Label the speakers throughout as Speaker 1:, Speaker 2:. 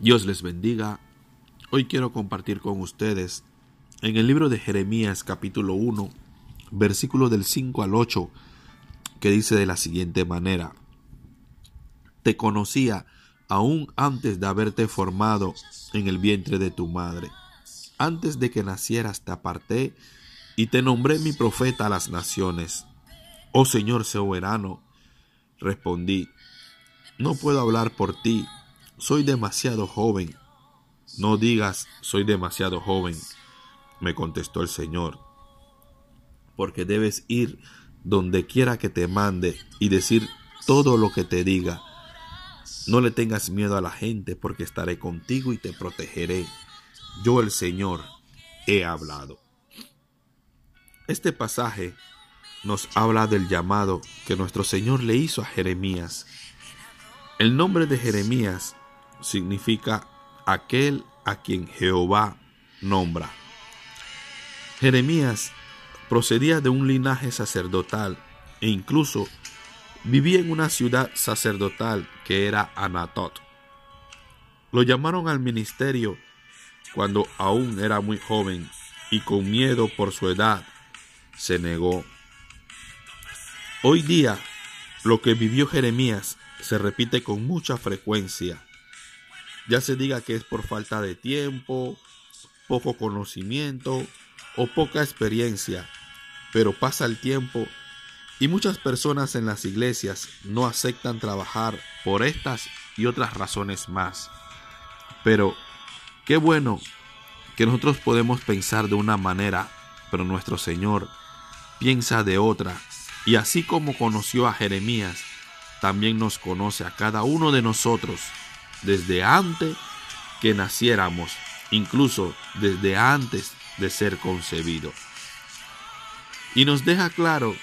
Speaker 1: Dios les bendiga. Hoy quiero compartir con ustedes en el libro de Jeremías capítulo 1, versículo del 5 al 8, que dice de la siguiente manera. Te conocía aún antes de haberte formado en el vientre de tu madre. Antes de que nacieras te aparté y te nombré mi profeta a las naciones. Oh Señor soberano, respondí, no puedo hablar por ti soy demasiado joven. No digas, soy demasiado joven, me contestó el Señor, porque debes ir donde quiera que te mande y decir todo lo que te diga. No le tengas miedo a la gente, porque estaré contigo y te protegeré. Yo el Señor he hablado. Este pasaje nos habla del llamado que nuestro Señor le hizo a Jeremías. El nombre de Jeremías significa aquel a quien Jehová nombra. Jeremías procedía de un linaje sacerdotal e incluso vivía en una ciudad sacerdotal que era Anatot. Lo llamaron al ministerio cuando aún era muy joven y con miedo por su edad se negó. Hoy día lo que vivió Jeremías se repite con mucha frecuencia ya se diga que es por falta de tiempo, poco conocimiento o poca experiencia, pero pasa el tiempo y muchas personas en las iglesias no aceptan trabajar por estas y otras razones más. Pero qué bueno que nosotros podemos pensar de una manera, pero nuestro Señor piensa de otra. Y así como conoció a Jeremías, también nos conoce a cada uno de nosotros desde antes que naciéramos, incluso desde antes de ser concebido. Y nos deja claro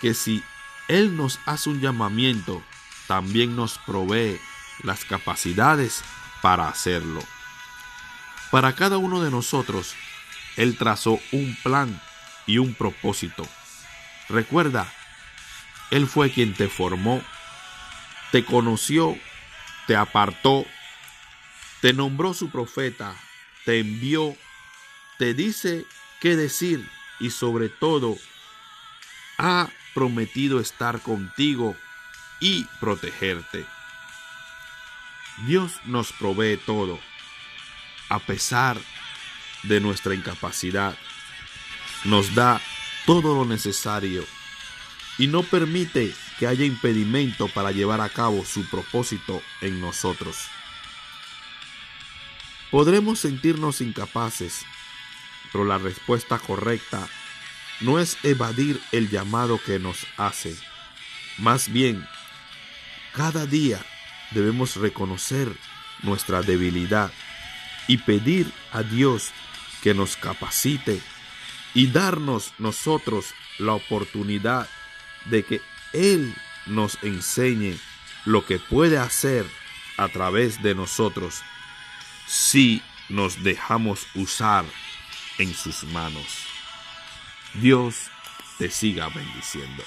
Speaker 1: que si Él nos hace un llamamiento, también nos provee las capacidades para hacerlo. Para cada uno de nosotros, Él trazó un plan y un propósito. Recuerda, Él fue quien te formó, te conoció te apartó, te nombró su profeta, te envió, te dice qué decir y sobre todo ha prometido estar contigo y protegerte. Dios nos provee todo, a pesar de nuestra incapacidad. Nos da todo lo necesario y no permite que haya impedimento para llevar a cabo su propósito en nosotros. Podremos sentirnos incapaces, pero la respuesta correcta no es evadir el llamado que nos hace. Más bien, cada día debemos reconocer nuestra debilidad y pedir a Dios que nos capacite y darnos nosotros la oportunidad de que Él nos enseñe lo que puede hacer a través de nosotros si nos dejamos usar en sus manos. Dios te siga bendiciendo.